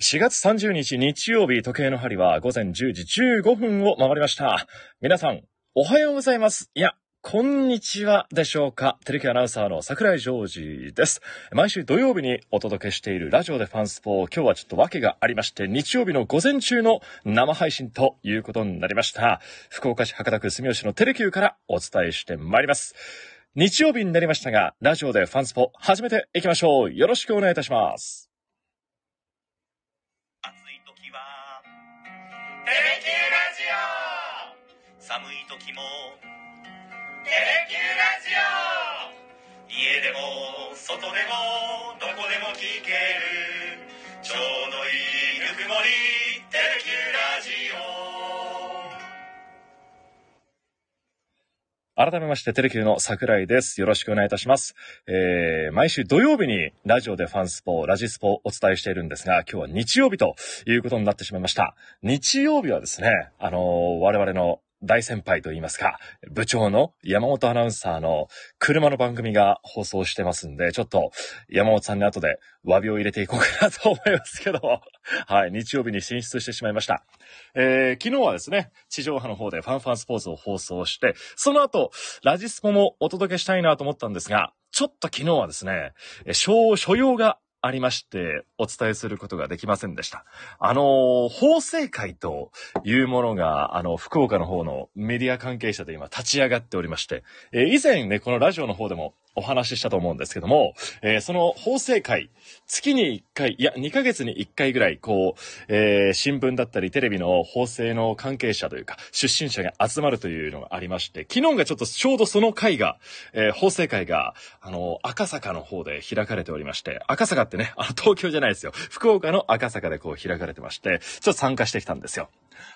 4月30日日曜日、時計の針は午前10時15分を回りました。皆さん、おはようございます。いや、こんにちはでしょうか。テレビアナウンサーの桜井ジョージです。毎週土曜日にお届けしているラジオでファンスポー今日はちょっと訳がありまして、日曜日の午前中の生配信ということになりました。福岡市博多区住吉のテレキューからお伝えしてまいります。日曜日になりましたが、ラジオでファンスポ始めていきましょう。よろしくお願いいたします。テレキューラジオ」寒い時も「テレキューラジオ」家でも外でもどこでも聞ける。ちょうどいいぬくもり「改めまして、テレキューの桜井です。よろしくお願いいたします。えー、毎週土曜日にラジオでファンスポ、ラジスポをお伝えしているんですが、今日は日曜日ということになってしまいました。日曜日はですね、あのー我々の大先輩といいますか、部長の山本アナウンサーの車の番組が放送してますんで、ちょっと山本さんに後で詫びを入れていこうかなと思いますけど、はい、日曜日に進出してしまいました。えー昨日はですね、地上波の方でファンファンスポーツを放送して、その後、ラジスポもお届けしたいなと思ったんですが、ちょっと昨日はですね、え所所用がありまして、お伝えすることができませんでした。あの法制会というものが、あの、福岡の方のメディア関係者で今立ち上がっておりまして、えー以前ね、このラジオの方でもお話ししたと思うんですけども、えーその法制会、月に1回、いや、2ヶ月に1回ぐらい、こう、えー新聞だったりテレビの法制の関係者というか、出身者が集まるというのがありまして、昨日がちょっとちょうどその会が、えー法制会が、あの、赤坂の方で開かれておりまして、赤坂ってね、あの、東京じゃないですよ。福岡の赤坂でこう開かれてまして、ちょっと参加してきたんですよ。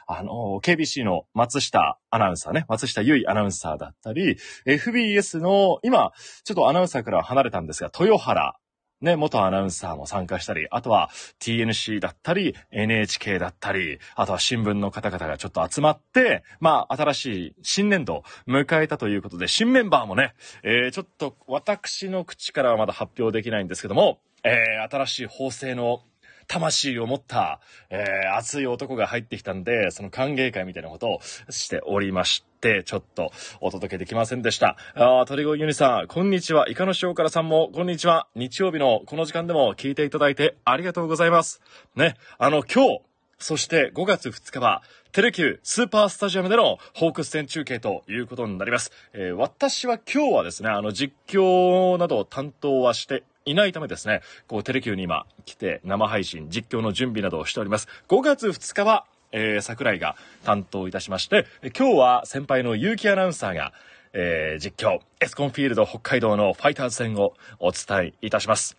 あの、KBC の松下アナウンサーね、松下優衣アナウンサーだったり、FBS の、今、ちょっとアナウンサーから離れたんですが、豊原、ね、元アナウンサーも参加したり、あとは TNC だったり、NHK だったり、あとは新聞の方々がちょっと集まって、まあ、新しい新年度を迎えたということで、新メンバーもね、えー、ちょっと私の口からはまだ発表できないんですけども、えー、新しい法制の魂を持った、えー、熱い男が入ってきたんで、その歓迎会みたいなことをしておりまして、ちょっとお届けできませんでした。あー鳥越ユニさん、こんにちは。イカの塩辛さんも、こんにちは。日曜日のこの時間でも聞いていただいてありがとうございます。ね、あの、今日、そして5月2日は、テレキュースーパースタジアムでのホークス戦中継ということになります。えー私は今日はですね、あの実況などを担当はしていないためですね、こうテレキューに今来て生配信、実況の準備などをしております。5月2日は、えー桜井が担当いたしまして、え今日は先輩の結城アナウンサーが、えー実況、エスコンフィールド北海道のファイターズ戦をお伝えいたします。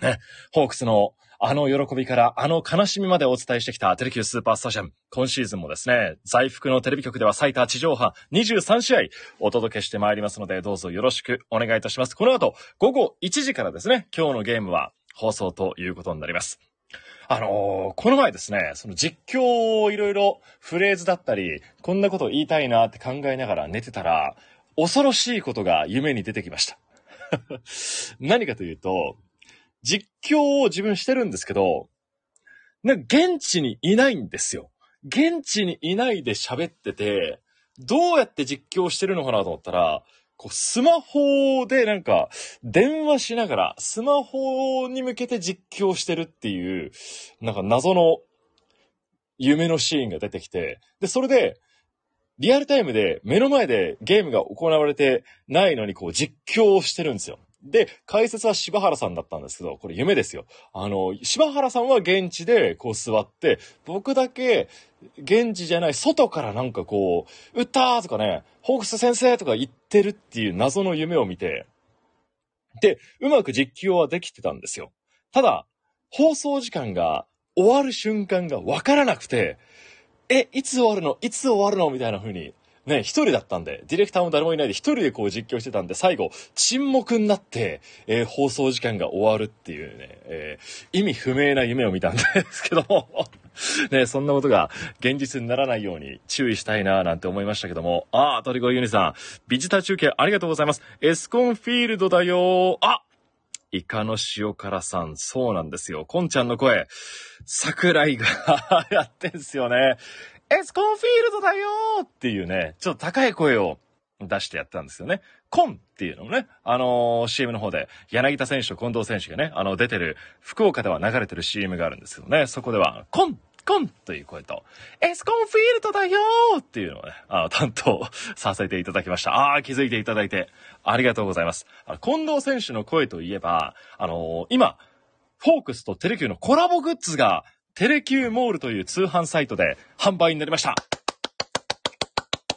ね、ホークスのあの喜びからあの悲しみまでお伝えしてきたテレキュースーパースタジアム。今シーズンもですね、在福のテレビ局では最多地上波23試合お届けしてまいりますので、どうぞよろしくお願いいたします。この後、午後1時からですね、今日のゲームは放送ということになります。あのーこの前ですね、その実況をいろいろフレーズだったり、こんなこと言いたいなって考えながら寝てたら、恐ろしいことが夢に出てきました。何かというと、実況を自分してるんですけど、なんか現地にいないんですよ。現地にいないで喋ってて、どうやって実況してるのかなと思ったら、こうスマホでなんか電話しながらスマホに向けて実況してるっていう、なんか謎の夢のシーンが出てきて、で、それで、リアルタイムで目の前でゲームが行われてないのにこう実況をしてるんですよ。で、解説は柴原さんだったんですけど、これ夢ですよ。あの、柴原さんは現地でこう座って、僕だけ現地じゃない外からなんかこう、打ったーとかね、ホークス先生とか言ってるっていう謎の夢を見て、で、うまく実況はできてたんですよ。ただ、放送時間が終わる瞬間がわからなくて、え、いつ終わるの？いつ終わるの？みたいな風に、ね、一人だったんで、ディレクターも誰もいないで一人でこう実況してたんで、最後、沈黙になって、えー放送時間が終わるっていうね、えー意味不明な夢を見たんですけども、ね、そんなことが現実にならないように注意したいななんて思いましたけども、あー、鳥越ユニさん、ビジター中継ありがとうございます。エスコンフィールドだよー。あイカの塩辛さん、そうなんですよ。こんちゃんの声、桜井が やってんすよね。エスコンフィールドだよーっていうね、ちょっと高い声を出してやったんですよね。コンっていうのもね、あのー CM の方で、柳田選手と近藤選手がね、あの、出てる、福岡では流れてる CM があるんですけどね、そこでは、コンコンという声と、エスコンフィールドだよーっていうのをね、あの、担当 させていただきました。あー、気づいていただいて、ありがとうございます。あの近藤選手の声といえば、あのー今、フォークスとテレキューのコラボグッズが、テレキューモールという通販サイトで販売になりました。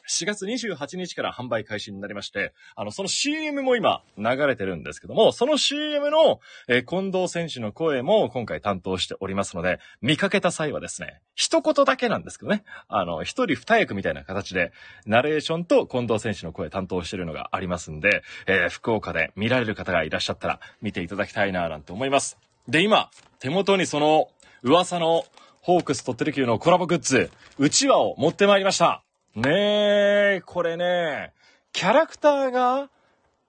4月28日から販売開始になりまして、あの、その CM も今流れてるんですけども、その CM の、えー近藤選手の声も今回担当しておりますので、見かけた際はですね、一言だけなんですけどね、あの、一人二役みたいな形で、ナレーションと近藤選手の声担当してるのがありますんで、えー福岡で見られる方がいらっしゃったら見ていただきたいななんて思います。で、今、手元にその噂のホークスとテレキューのコラボグッズ、うちわを持ってまいりました。ねえ、これね、キャラクターが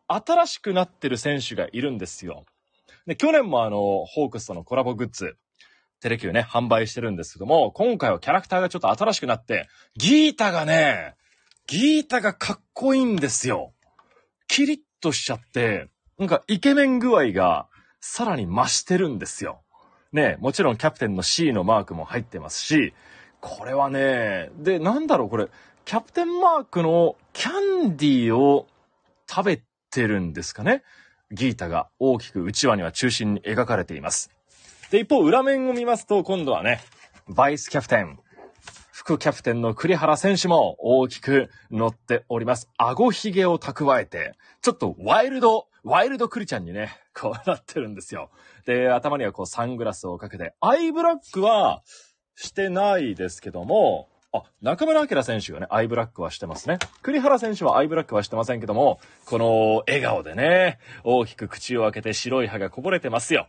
新しくなってる選手がいるんですよ。で、去年もあの、ホークスとのコラボグッズ、テレキューね、販売してるんですけども、今回はキャラクターがちょっと新しくなって、ギータがね、ギータがかっこいいんですよ。キリッとしちゃって、なんかイケメン具合がさらに増してるんですよ。ね、もちろんキャプテンの C のマークも入ってますし、これはね、で、なんだろう、これ、キャプテンマークのキャンディーを食べてるんですかね？ギータが大きく内輪には中心に描かれています。で、一方、裏面を見ますと、今度はね、バイスキャプテン、副キャプテンの栗原選手も大きく乗っております。顎ひげを蓄えて、ちょっとワイルド、ワイルドクリちゃんにね、こうなってるんですよ。で、頭にはこうサングラスをかけて、アイブラックはしてないですけども、あ、中村晃選手がね、アイブラックはしてますね。栗原選手はアイブラックはしてませんけども、この笑顔でね、大きく口を開けて白い歯がこぼれてますよ。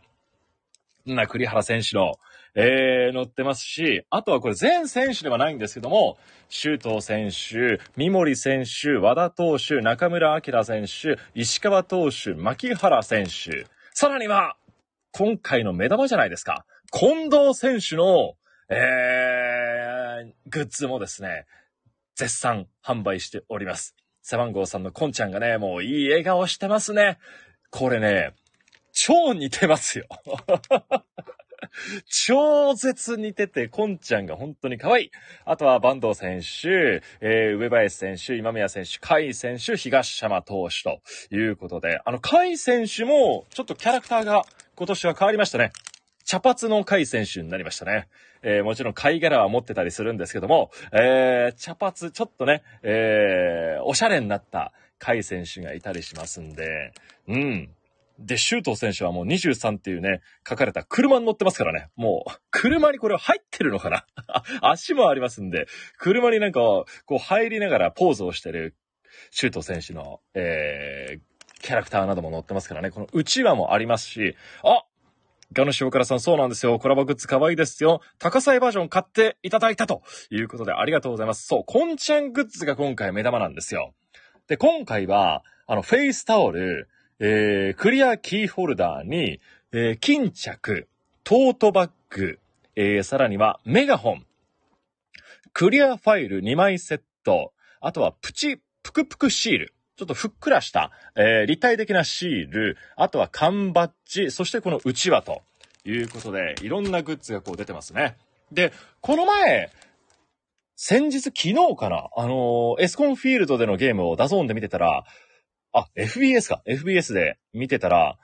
な栗原選手の、えー、乗ってますし、あとはこれ全選手ではないんですけども、周東選手、三森選手、和田投手、中村晃選手、石川投手、牧原選手、さらには、今回の目玉じゃないですか。近藤選手の、えー、グッズもですね、絶賛販売しております。背番号さんのコンちゃんがね、もういい笑顔してますね。これね、超似てますよ。超絶似てて、コンちゃんが本当に可愛い。あとは、坂東選手、えー、上林選手、今宮選手、甲斐選手、東山投手ということで、あの、甲斐選手も、ちょっとキャラクターが今年は変わりましたね。茶髪の甲斐選手になりましたね。えー、もちろん貝殻は持ってたりするんですけども、えー、茶髪、ちょっとね、えー、おしゃれになった甲斐選手がいたりしますんで、うん。で、周東選手はもう23っていうね、書かれた車に乗ってますからね。もう、車にこれ入ってるのかな？足もありますんで、車になんか、こう入りながらポーズをしてる周東選手の、えー、キャラクターなども載ってますからね。この内輪もありますし、あガノシオカラさんそうなんですよ。コラボグッズ可愛いですよ。高さバージョン買っていただいたということでありがとうございます。そう、コンちゃんグッズが今回目玉なんですよ。で、今回は、あの、フェイスタオル、えー、クリアキーホルダーに、えー、巾着、トートバッグ、えー、さらにはメガホン、クリアファイル2枚セット、あとはプチ、プクプクシール。ちょっとふっくらした、えー、立体的なシール、あとは缶バッジ、そしてこのうちわということで、いろんなグッズがこう出てますね。で、この前、先日、昨日かなあのーエスコンフィールドでのゲームを DAZN で見てたら、あ、FBS か。FBS で見てたら、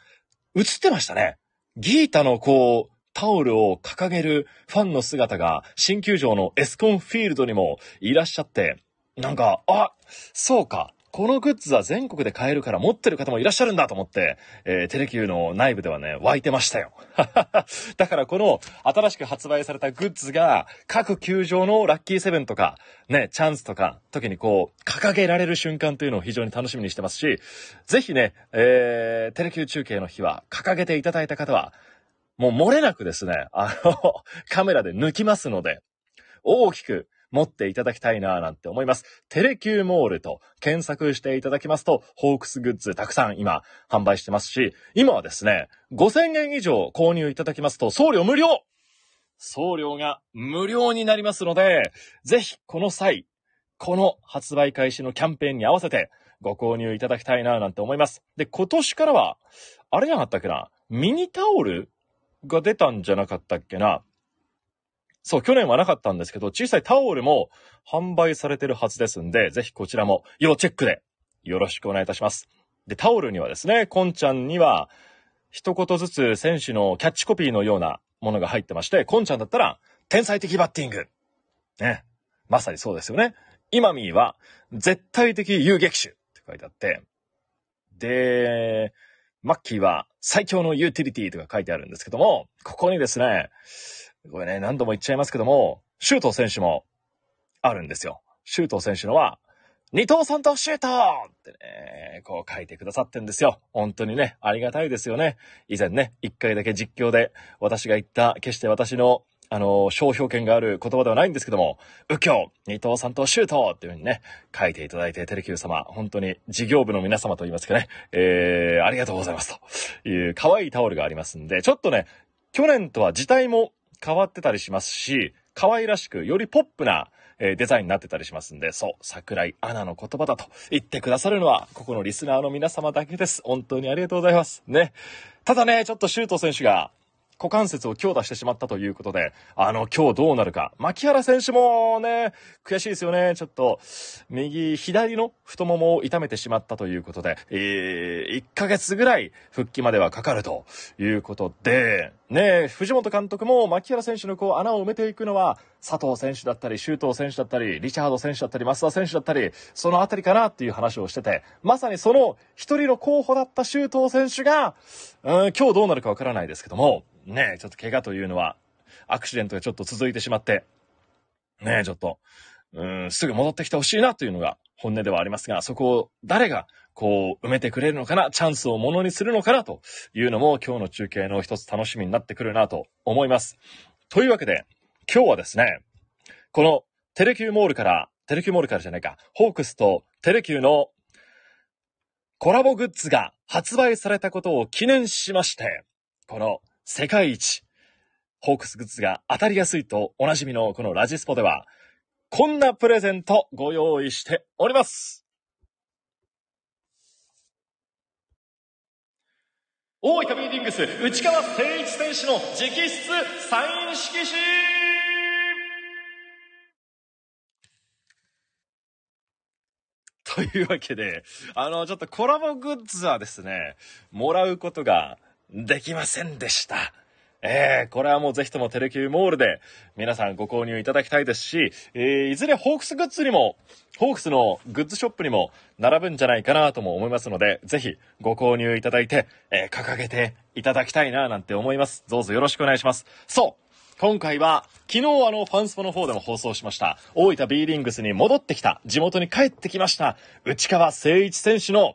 映ってましたね。ギータのこう、タオルを掲げるファンの姿が新球場のエスコンフィールドにもいらっしゃって、なんか、あ、そうか。このグッズは全国で買えるから持ってる方もいらっしゃるんだと思って、えーテレ Q の内部ではね、湧いてましたよ。だからこの新しく発売されたグッズが各球場のラッキーセブンとか、ね、チャンスとか、時にこう、掲げられる瞬間というのを非常に楽しみにしてますし、ぜひね、えー、テレキュー中継の日は掲げていただいた方は、もう漏れなくですね、あの、カメラで抜きますので、大きく持っていただきたいなぁなんて思います。テレキューモールと検索していただきますと、ホークスグッズたくさん今販売してますし、今はですね、5000円以上購入いただきますと送料無料送料が無料になりますので、ぜひこの際、この発売開始のキャンペーンに合わせてご購入いただきたいなぁなんて思います。で、今年からは、あれじゃなかったっけな？ミニタオルが出たんじゃなかったっけな？そう、去年はなかったんですけど、小さいタオルも販売されてるはずですんで、ぜひこちらも要チェックでよろしくお願いいたします。で、タオルにはですね、コンちゃんには、一言ずつ選手のキャッチコピーのようなものが入ってまして、コンちゃんだったら、天才的バッティング。ね。まさにそうですよね。今ミーは、絶対的遊撃手って書いてあって、で、マッキーは最強のユーティリティとか書いてあるんですけども、ここにですね、これね、何度も言っちゃいますけども、シュート選手もあるんですよ。シュート選手のは、二藤さんとシュートってね、こう書いてくださってんですよ。本当にね、ありがたいですよね。以前ね、一回だけ実況で私が言った、決して私のあの、商標権がある言葉ではないんですけども、右京、二藤さんとシュートっていう風にね、書いていただいて、テレキュー様、本当に事業部の皆様と言いますかね、えー、ありがとうございますという可愛いタオルがありますんで、ちょっとね、去年とは字体も変わってたりしますし、可愛らしく、よりポップな、えデザインになってたりしますんで、そう、桜井アナの言葉だと言ってくださるのは、ここのリスナーの皆様だけです。本当にありがとうございます。ね。ただね、ちょっとシュート選手が、股関節を強打してしまったということで、あの、今日どうなるか。牧原選手もね、悔しいですよね。ちょっと、右、左の太ももを痛めてしまったということで、えー、1ヶ月ぐらい復帰まではかかるということで、ね、藤本監督も牧原選手のこう穴を埋めていくのは、佐藤選手だったり、周東選手だったり、リチャード選手だったり、増田選手だったり、そのあたりかなっていう話をしてて、まさにその一人の候補だった周東選手が、うん、今日どうなるかわからないですけども、ね、ちょっと怪我というのは、アクシデントがちょっと続いてしまって、ね、ちょっと、うん、すぐ戻ってきてほしいなというのが本音ではありますが、そこを誰がこう埋めてくれるのかな、チャンスをものにするのかなというのも今日の中継の一つ楽しみになってくるなと思います。というわけで、今日はですね、このテレキューモールから、テレキューモールからじゃないか、ホークスとテレキューのコラボグッズが発売されたことを記念しまして、この世界一、ホークスグッズが当たりやすいとおなじみのこのラジスポでは、こんなプレゼントご用意しております。大分 B-リングス内川誠一選手の直筆サイン色紙というわけで、あの、ちょっとコラボグッズはですね、もらうことができませんでした。えー、これはもうぜひともテレ Qモールで皆さんご購入いただきたいですし、えー、いずれホークスグッズにも、ホークスのグッズショップにも並ぶんじゃないかなとも思いますので、ぜひご購入いただいて、えー、掲げていただきたいななんて思います。どうぞよろしくお願いします。そう今回は、昨日あの、ファンスポの方でも放送しました、大分 B リングスに戻ってきた、地元に帰ってきました、内川誠一選手の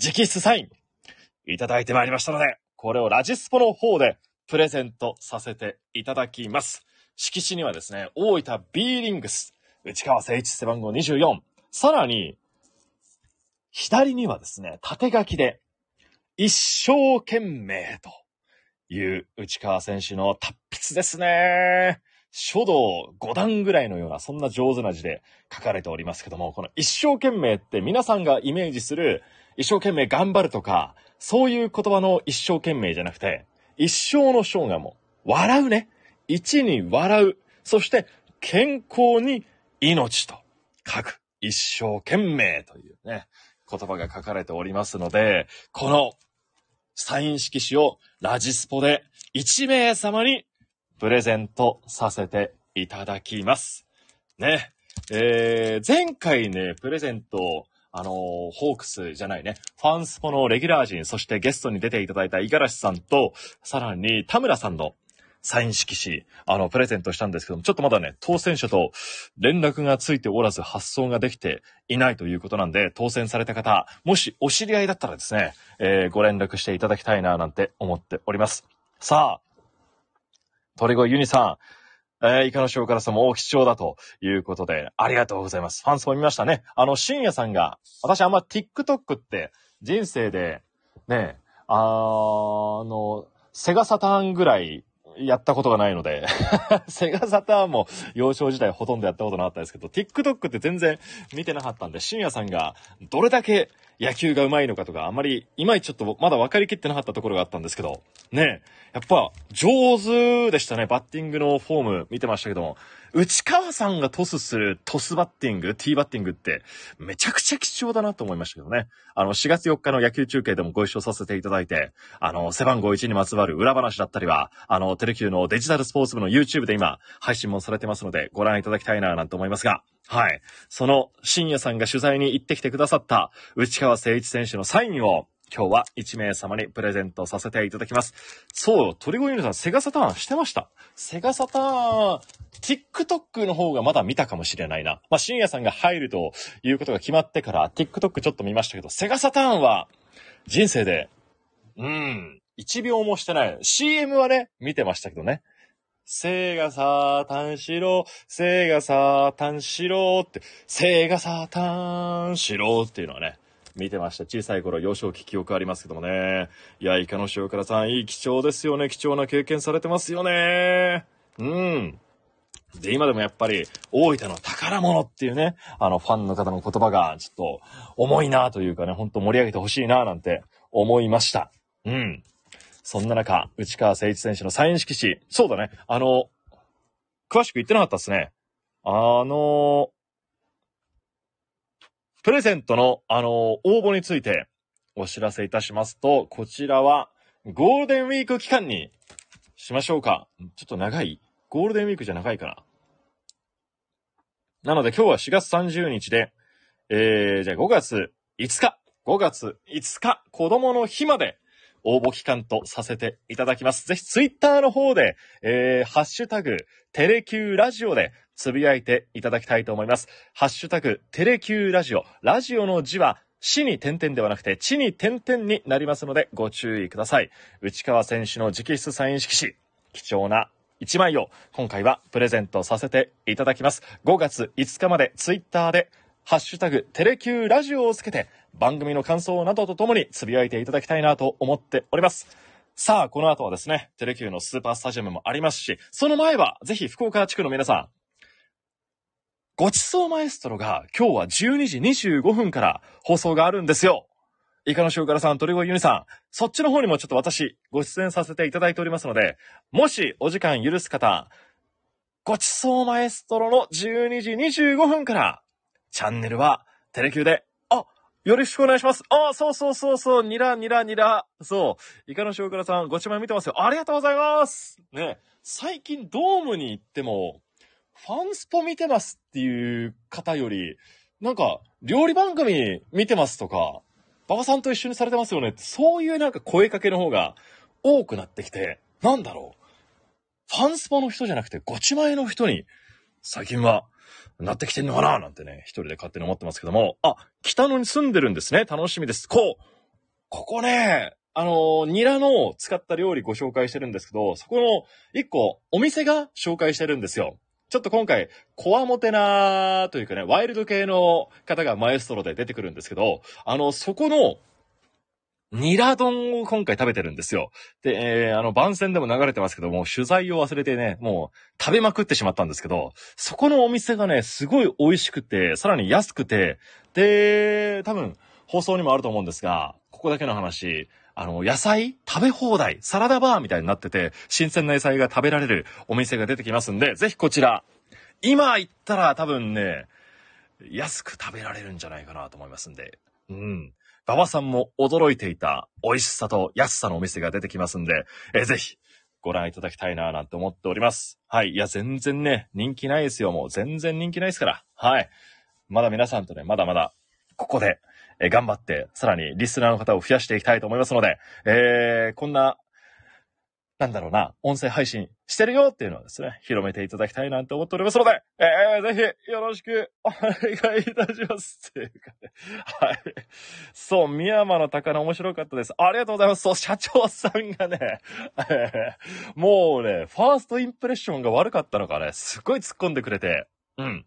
直筆サイン、いただいてまいりましたので、これをラジスポの方でプレゼントさせていただきます。色紙にはですね、大分 B リングス、内川誠一背番号24。さらに、左にはですね、縦書きで、一生懸命という内川選手の達筆ですね。書道5段ぐらいのような、そんな上手な字で書かれておりますけども、この一生懸命って皆さんがイメージする、一生懸命頑張るとか、そういう言葉の一生懸命じゃなくて、一生の生がも、笑うね。一に笑う。そして、健康に命と書く。一生懸命というね、言葉が書かれておりますので、このサイン色紙をラジスポで1名様にプレゼントさせていただきます。ね。えー、前回ね、プレゼントあのー、ホークスじゃないね、ファンスポのレギュラー陣、そしてゲストに出ていただいた五十嵐さんと、さらに田村さんのサイン色紙、あの、プレゼントしたんですけども、ちょっとまだね、当選者と連絡がついておらず発送ができていないということなんで、当選された方、もしお知り合いだったらですね、えー、ご連絡していただきたいな、なんて思っております。さあ、鳥越ユニさん、えー、イカの塩辛さもお貴重だということで、ありがとうございます。ファンスも見ましたね。あの、深夜さんが、私あんま TikTok って人生で、ね、あの、セガサターンぐらいやったことがないので、セガサターンも幼少時代ほとんどやったことなかったですけど、TikTok って全然見てなかったんで、深夜さんがどれだけ野球が上手いのかとか、あんまり、いまいちちょっとまだ分かりきってなかったところがあったんですけど、ねやっぱ上手でしたね。バッティングのフォーム見てましたけども、内川さんがトスするトスバッティング、ティーバッティングってめちゃくちゃ貴重だなと思いましたけどね。あの、4月4日の野球中継でもご一緒させていただいて、あの、背番号1にまつわる裏話だったりは、あの、テレキューのデジタルスポーツ部の YouTube で今配信もされてますので、ご覧いただきたいななんて思いますが、はい。その深夜さんが取材に行ってきてくださった内川誠一選手のサインを今日は1名様にプレゼントさせていただきます。そう、鳥越ユニさん、セガサターンしてました。セガサターン、TikTok の方がまだ見たかもしれないな。まあ、深夜さんが入るということが決まってから、TikTok ちょっと見ましたけど、セガサターンは、人生で、うん、1秒もしてない。CM はね、見てましたけどね。せがさたんしろ、せがさたんしろって、せがさたんしろっていうのはね、見てました。小さい頃、幼少期記憶ありますけどもね。いや、イカの塩辛さん、いい貴重ですよね。貴重な経験されてますよね。うん。で、今でもやっぱり、大分の宝物っていうね、あの、ファンの方の言葉が、ちょっと、重いなというかね、ほんと盛り上げてほしいななんて思いました。うん。そんな中、内川誠一選手のサイン色紙。そうだね。あの、詳しく言ってなかったっすね。あの、プレゼントの、あの、応募についてお知らせいたしますと、こちらはゴールデンウィーク期間にしましょうか。ちょっと長いゴールデンウィークじゃ長いかな。なので今日は4月30日で、えー、じゃあ5月5日、5月5日、子供の日まで応募期間とさせていただきます。ぜひツイッターの方で、えー、ハッシュタグ、テレキューラジオでつぶやいていただきたいと思います。ハッシュタグ、テレキューラジオ。ラジオの字は、死に点々ではなくて、地に点々になりますので、ご注意ください。内川選手の直筆サイン色紙、貴重な1枚を今回はプレゼントさせていただきます。5月5日までツイッターで、ハッシュタグ、テレキューラジオをつけて、番組の感想などとともにつぶやいていただきたいなと思っております。さあ、この後はですね、テレキューのスーパースタジアムもありますし、その前は、ぜひ福岡地区の皆さん、ごちそうマエストロが今日は12時25分から放送があるんですよ。イカの塩辛さん、鳥越ユニさん、そっちの方にもちょっと私、ご出演させていただいておりますので、もしお時間許す方、ごちそうマエストロの12時25分から、チャンネルはテレキューでよろしくお願いします。あ、そうそうそうそう、ニラ、ニラ、ニラ。そう。イカの塩辛さん、ご注文見てますよ。ありがとうございます。ね。最近ドームに行っても、ファンスポ見てますっていう方より、なんか、料理番組見てますとか、馬場さんと一緒にされてますよね、そういうなんか声かけの方が多くなってきて、なんだろう。ファンスポの人じゃなくて、ごちまえの人に、最近はなってきてんのかな？なんてね、一人で勝手に思ってますけども、あ、北野に住んでるんですね。楽しみです。こう、ここね、あの、ニラの使った料理ご紹介してるんですけど、そこの一個お店が紹介してるんですよ。ちょっと今回、コアモテなというかね、ワイルド系の方がマエストロで出てくるんですけど、あの、そこのニラ丼を今回食べてるんですよ。で、えー、あの、番宣でも流れてますけども、取材を忘れてね、もう食べまくってしまったんですけど、そこのお店がね、すごい美味しくて、さらに安くて、で、多分、放送にもあると思うんですが、ここだけの話、あの、野菜？食べ放題、サラダバーみたいになってて、新鮮な野菜が食べられるお店が出てきますんで、ぜひこちら、今行ったら多分ね、安く食べられるんじゃないかなと思いますんで、うん。馬場さんも驚いていた美味しさと安さのお店が出てきますんで、えー、ぜひご覧いただきたいななんて思っております。はい。いや、全然ね、人気ないですよ。もう全然人気ないですから。はい。まだ皆さんとね、まだまだ、ここで、えー、頑張って、さらにリスナーの方を増やしていきたいと思いますので、えー、こんな、なんだろうな、音声配信してるよっていうのはですね、広めていただきたいなんて思っておりますので、えー、ぜひよろしくお願いいたします。っていうかね。はい。そう、宮山の高菜面白かったです。ありがとうございます。そう、社長さんがね、えーもうね、ファーストインプレッションが悪かったのかね、すっごい突っ込んでくれて、うん。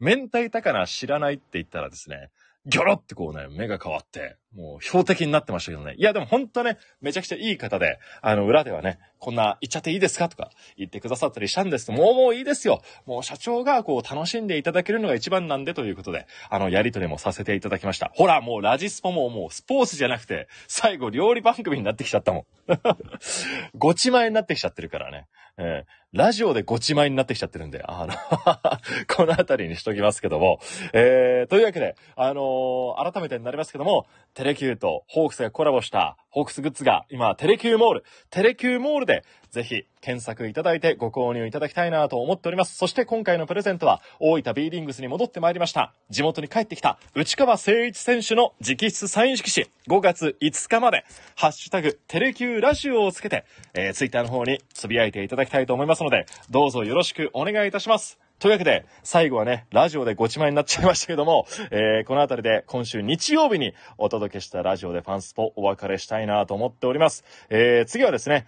明太高菜知らないって言ったらですね、ギョロってこうね、目が変わって、もう標的になってましたけどね。いや、でも本当ね、めちゃくちゃいい方で、あの、裏ではね、こんな、言っちゃっていいですか？とか言ってくださったりしたんですもうもういいですよ。もう社長がこう楽しんでいただけるのが一番なんでということで、あの、やりとりもさせていただきました。ほら、もうラジスポももうスポーツじゃなくて、最後料理番組になってきちゃったもん。ごち前になってきちゃってるからね。えーラジオでごち前になってきちゃってるんで、あの、このあたりにしときますけども。えー、というわけで、あのー改めてになりますけども、テレキューとホークスがコラボしたホークスグッズが今、テレキューモール、テレキューモールでぜひ検索いただいてご購入いただきたいなと思っております。そして今回のプレゼントは大分 B リングスに戻ってまいりました。地元に帰ってきた内川誠一選手の直筆サイン色紙5月5日まで、ハッシュタグテレキューラジオをつけて、えー、ツイッターの方につぶやいていただきたいと思いますので、どうぞよろしくお願いいたします。というわけで、最後はね、ラジオでごちまいになっちゃいましたけども、えー、このあたりで今週日曜日にお届けしたラジオでファンスポお別れしたいなと思っております。えー、次はですね、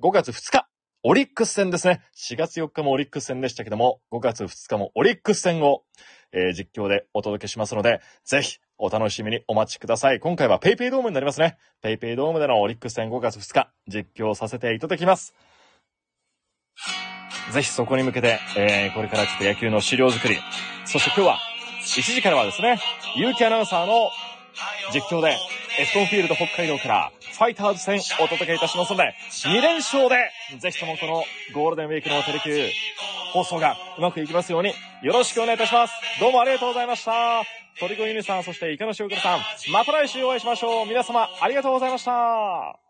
5月2日、オリックス戦ですね。4月4日もオリックス戦でしたけども、5月2日もオリックス戦を、えー実況でお届けしますので、ぜひお楽しみにお待ちください。今回はペイペイドームになりますね。ペイペイドームでのオリックス戦5月2日、実況させていただきます。ぜひそこに向けて、えーこれからちょっと野球の資料作り。そして今日は、1時からはですね、結城アナウンサーの実況で、エスコンフィールド北海道から、ファイターズ戦お届けいたしますので、2連勝で、ぜひともこのゴールデンウィークのテレキュー放送がうまくいきますように、よろしくお願いいたします。どうもありがとうございました。鳥越ゆみさん、そしてイカの塩倉さん、また来週お会いしましょう。皆様、ありがとうございました。